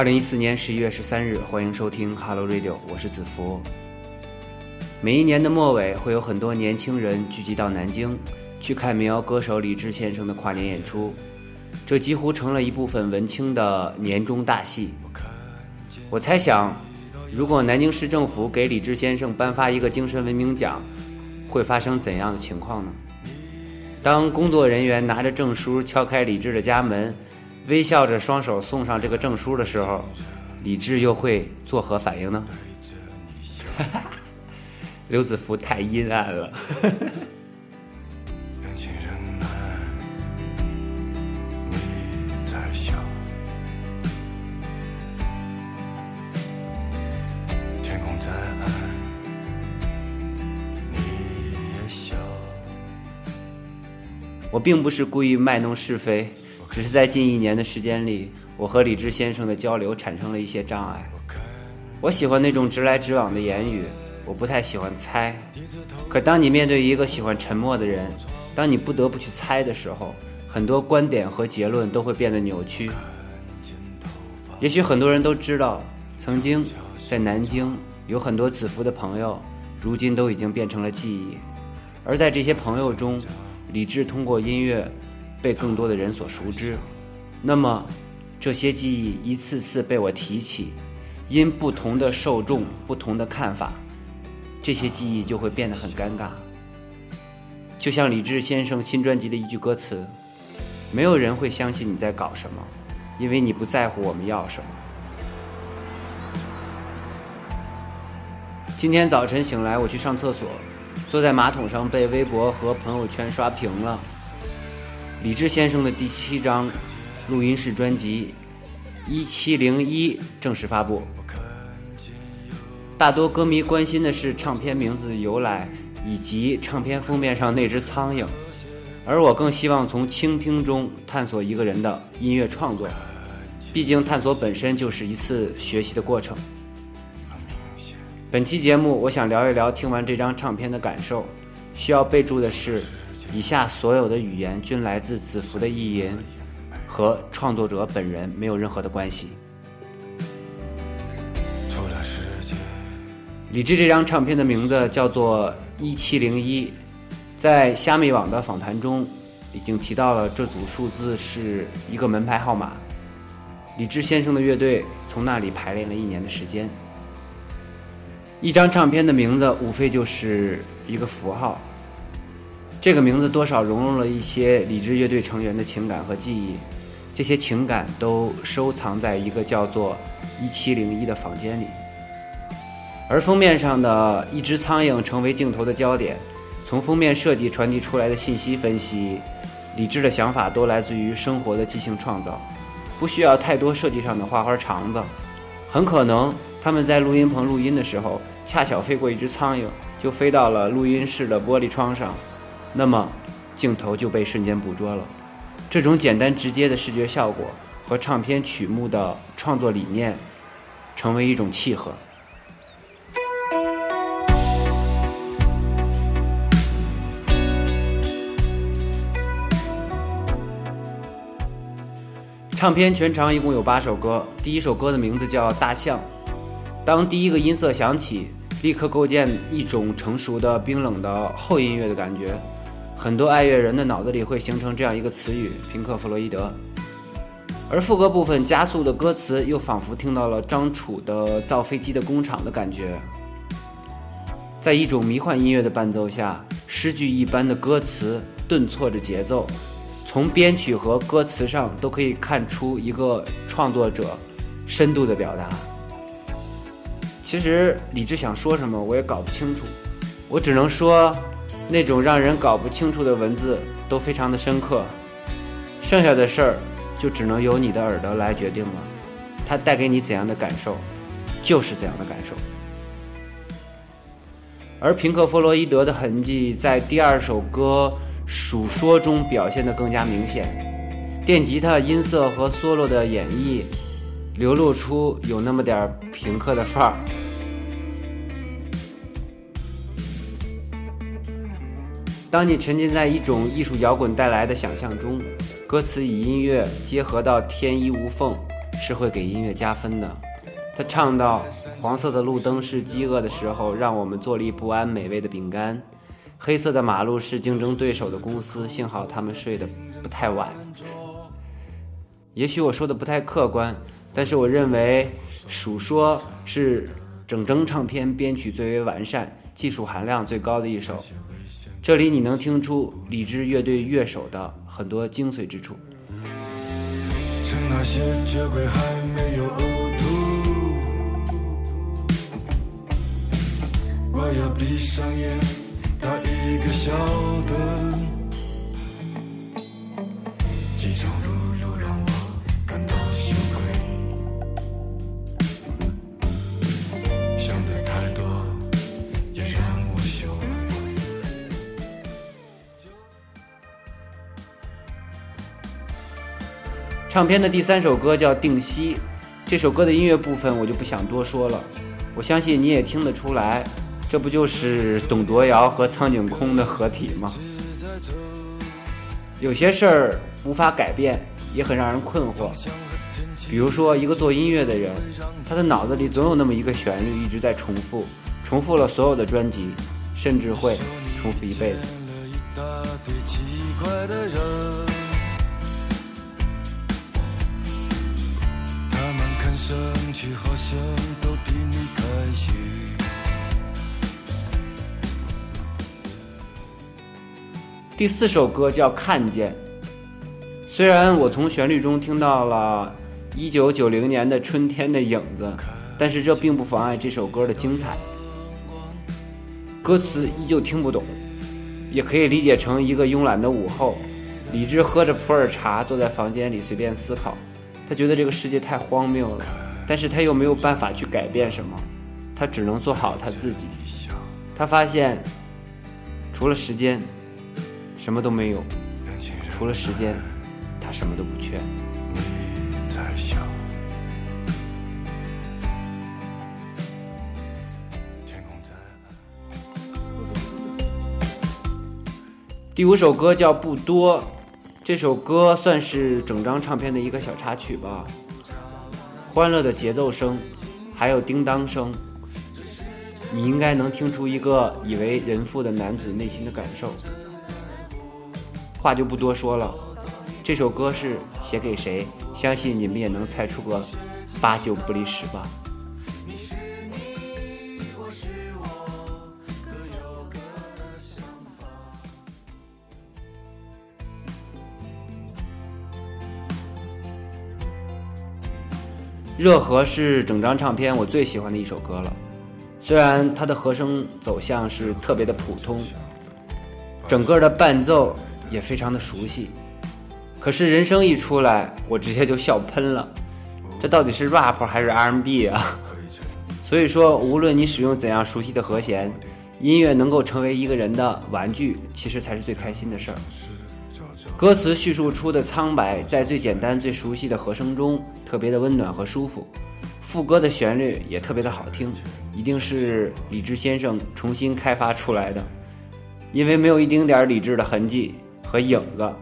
二零一四年十一月十三日，欢迎收听 Hello Radio，我是子福。每一年的末尾，会有很多年轻人聚集到南京，去看民谣歌手李志先生的跨年演出，这几乎成了一部分文青的年终大戏。我猜想，如果南京市政府给李志先生颁发一个精神文明奖，会发生怎样的情况呢？当工作人员拿着证书敲开李志的家门，微笑着双手送上这个证书的时候，李志又会作何反应呢？刘子福太阴暗了。我并不是故意卖弄是非，只是在近一年的时间里，我和李志先生的交流产生了一些障碍。我喜欢那种直来直往的言语，我不太喜欢猜。可当你面对一个喜欢沉默的人，当你不得不去猜的时候，很多观点和结论都会变得扭曲。也许很多人都知道，曾经在南京有很多子服的朋友，如今都已经变成了记忆，而在这些朋友中。李志通过音乐被更多的人所熟知，那么这些记忆一次次被我提起，因不同的受众、不同的看法，这些记忆就会变得很尴尬。就像李志先生新专辑的一句歌词：“没有人会相信你在搞什么，因为你不在乎我们要什么。”今天早晨醒来，我去上厕所。坐在马桶上被微博和朋友圈刷屏了。李志先生的第七张录音室专辑《一七零一》正式发布。大多歌迷关心的是唱片名字的由来以及唱片封面上那只苍蝇，而我更希望从倾听中探索一个人的音乐创作。毕竟探索本身就是一次学习的过程。本期节目，我想聊一聊听完这张唱片的感受。需要备注的是，以下所有的语言均来自子服的意淫，和创作者本人没有任何的关系。李志这张唱片的名字叫做《一七零一》，在虾米网的访谈中已经提到了这组数字是一个门牌号码。李志先生的乐队从那里排练了一年的时间。一张唱片的名字无非就是一个符号，这个名字多少融入了一些理智乐队成员的情感和记忆，这些情感都收藏在一个叫做“一七零一”的房间里。而封面上的一只苍蝇成为镜头的焦点，从封面设计传递出来的信息分析，理智的想法都来自于生活的即兴创造，不需要太多设计上的花花肠子，很可能。他们在录音棚录音的时候，恰巧飞过一只苍蝇，就飞到了录音室的玻璃窗上，那么镜头就被瞬间捕捉了。这种简单直接的视觉效果和唱片曲目的创作理念成为一种契合。唱片全长一共有八首歌，第一首歌的名字叫《大象》。当第一个音色响起，立刻构建一种成熟的冰冷的后音乐的感觉。很多爱乐人的脑子里会形成这样一个词语：平克·弗洛伊德。而副歌部分加速的歌词，又仿佛听到了张楚的造飞机的工厂的感觉。在一种迷幻音乐的伴奏下，诗句一般的歌词顿挫着节奏，从编曲和歌词上都可以看出一个创作者深度的表达。其实李志想说什么，我也搞不清楚。我只能说，那种让人搞不清楚的文字都非常的深刻。剩下的事儿，就只能由你的耳朵来决定了。它带给你怎样的感受，就是怎样的感受。而平克·弗洛伊德的痕迹在第二首歌《数说》中表现得更加明显。电吉他音色和 solo 的演绎，流露出有那么点儿平克的范儿。当你沉浸在一种艺术摇滚带来的想象中，歌词与音乐结合到天衣无缝，是会给音乐加分的。他唱到：“黄色的路灯是饥饿的时候让我们坐立不安美味的饼干，黑色的马路是竞争对手的公司，幸好他们睡得不太晚。”也许我说的不太客观，但是我认为《数说》是整张唱片编曲最为完善、技术含量最高的一首。这里你能听出李志乐队乐手的很多精髓之处。趁那些酒鬼还没有呕吐，我要闭上眼，打一个小盹。机场路唱片的第三首歌叫《定西》，这首歌的音乐部分我就不想多说了，我相信你也听得出来，这不就是董铎瑶和苍井空的合体吗？有些事儿无法改变，也很让人困惑。比如说，一个做音乐的人，他的脑子里总有那么一个旋律一直在重复，重复了所有的专辑，甚至会重复一辈子。们看上去好像都比你开心。第四首歌叫《看见》，虽然我从旋律中听到了1990年的春天的影子，但是这并不妨碍这首歌的精彩。歌词依旧听不懂，也可以理解成一个慵懒的午后，李志喝着普洱茶，坐在房间里随便思考。他觉得这个世界太荒谬了，但是他又没有办法去改变什么，他只能做好他自己。他发现，除了时间，什么都没有。除了时间，他什么都不缺。第五首歌叫《不多》，这首歌算是整张唱片的一个小插曲吧。欢乐的节奏声，还有叮当声，你应该能听出一个已为人父的男子内心的感受。话就不多说了，这首歌是写给谁？相信你们也能猜出个八九不离十吧。热河是整张唱片我最喜欢的一首歌了，虽然它的和声走向是特别的普通，整个的伴奏也非常的熟悉，可是人声一出来，我直接就笑喷了，这到底是 rap 还是 R&B 啊？所以说，无论你使用怎样熟悉的和弦，音乐能够成为一个人的玩具，其实才是最开心的事儿。歌词叙述出的苍白，在最简单、最熟悉的和声中，特别的温暖和舒服。副歌的旋律也特别的好听，一定是李志先生重新开发出来的，因为没有一丁点儿李志的痕迹和影子。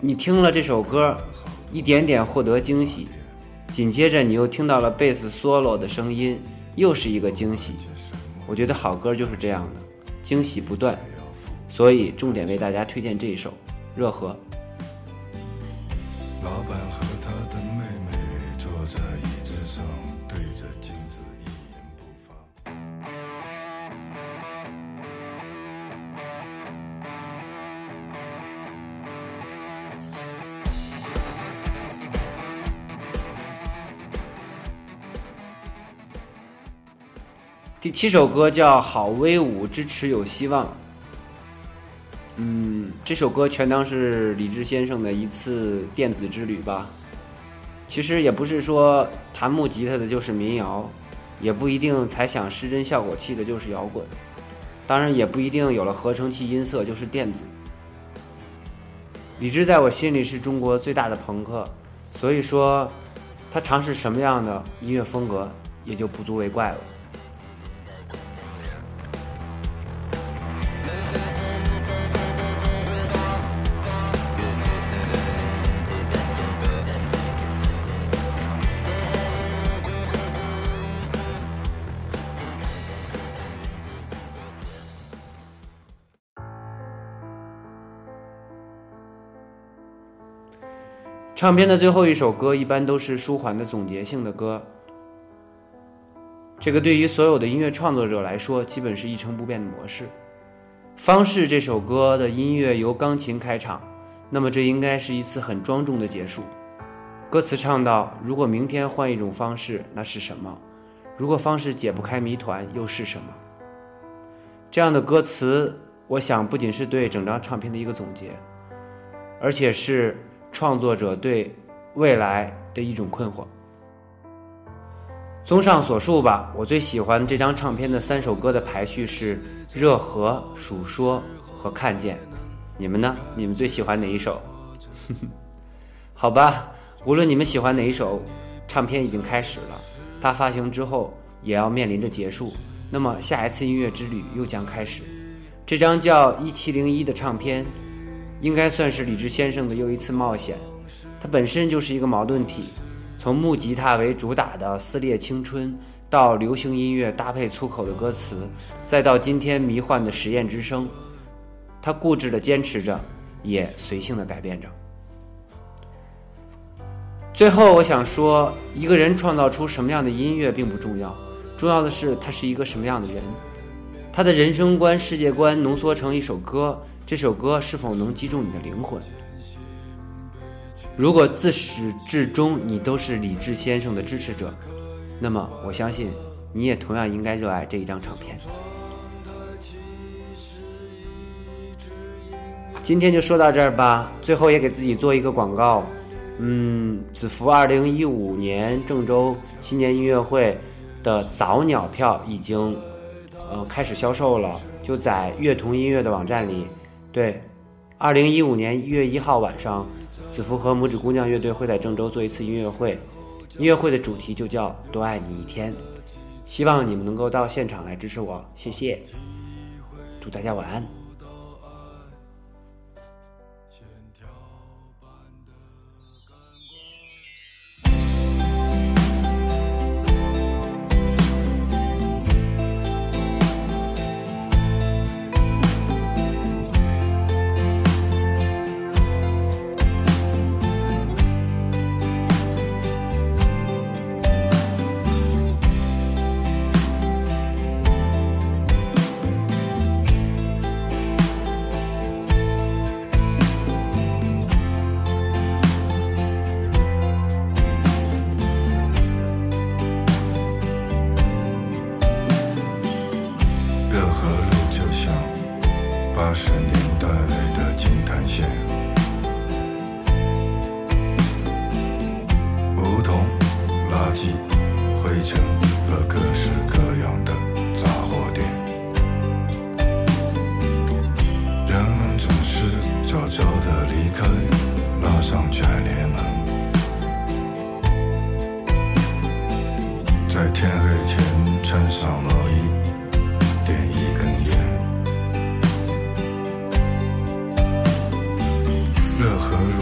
你听了这首歌，一点点获得惊喜，紧接着你又听到了贝斯 solo 的声音，又是一个惊喜。我觉得好歌就是这样的，惊喜不断。所以重点为大家推荐这一首《热河》。老板和他的妹妹坐在椅子上，对着镜子一言不发。第七首歌叫《好威武，支持有希望》。嗯，这首歌全当是李志先生的一次电子之旅吧。其实也不是说弹木吉他的就是民谣，也不一定才响失真效果器的就是摇滚，当然也不一定有了合成器音色就是电子。李志在我心里是中国最大的朋克，所以说他尝试什么样的音乐风格也就不足为怪了。唱片的最后一首歌一般都是舒缓的总结性的歌，这个对于所有的音乐创作者来说，基本是一成不变的模式。方式这首歌的音乐由钢琴开场，那么这应该是一次很庄重的结束。歌词唱到：“如果明天换一种方式，那是什么？如果方式解不开谜团，又是什么？”这样的歌词，我想不仅是对整张唱片的一个总结，而且是创作者对未来的一种困惑。综上所述吧，我最喜欢这张唱片的三首歌的排序是《热河》《数说》和《看见》。你们呢？你们最喜欢哪一首？好吧，无论你们喜欢哪一首，唱片已经开始了，它发行之后也要面临着结束。那么下一次音乐之旅又将开始。这张叫《一七零一》的唱片，应该算是李志先生的又一次冒险。他本身就是一个矛盾体，从木吉他为主打的撕裂青春，到流行音乐搭配粗口的歌词，再到今天迷幻的实验之声，他固执地坚持着，也随性地改变着。最后，我想说，一个人创造出什么样的音乐并不重要。重要的是，他是一个什么样的人，他的人生观、世界观浓缩成一首歌，这首歌是否能击中你的灵魂？如果自始至终你都是李志先生的支持者，那么我相信你也同样应该热爱这一张唱片。今天就说到这儿吧，最后也给自己做一个广告，嗯，子服二零一五年郑州新年音乐会。的早鸟票已经，呃，开始销售了，就在乐童音乐的网站里。对，二零一五年一月一号晚上，子服和拇指姑娘乐队会在郑州做一次音乐会，音乐会的主题就叫“多爱你一天”，希望你们能够到现场来支持我，谢谢，祝大家晚安。何如就像八十年代何如？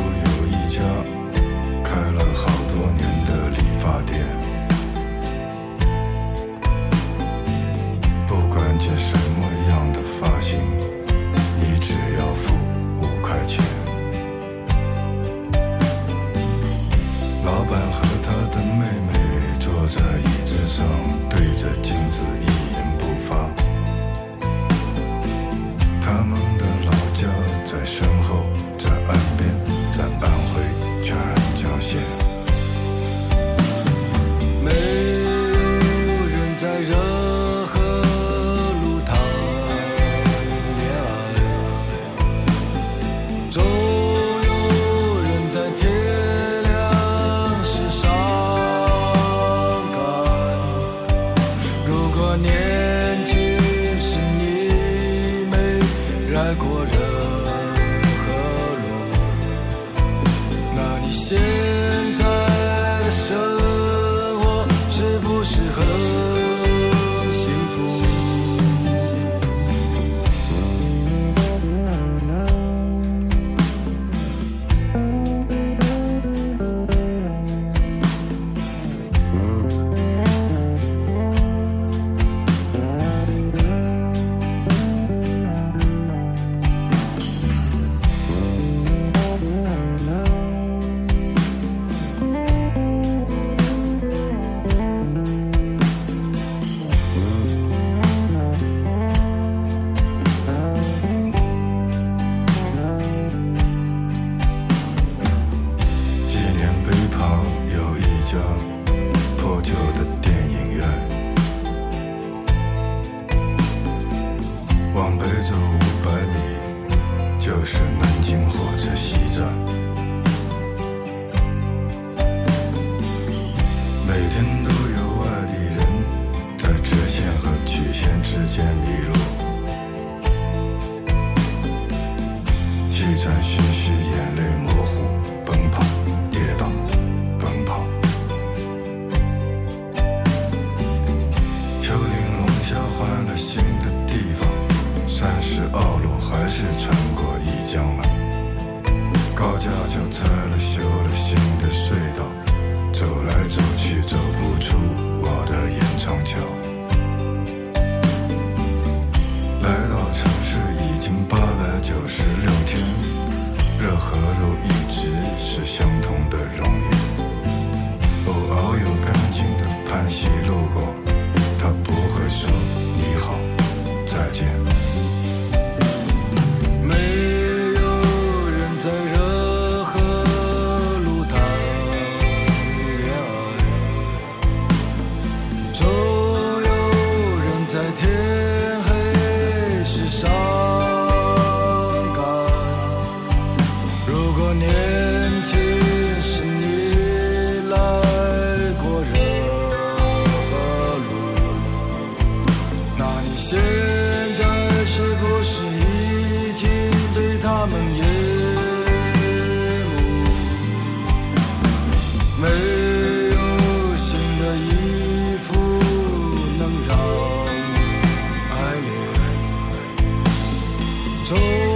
told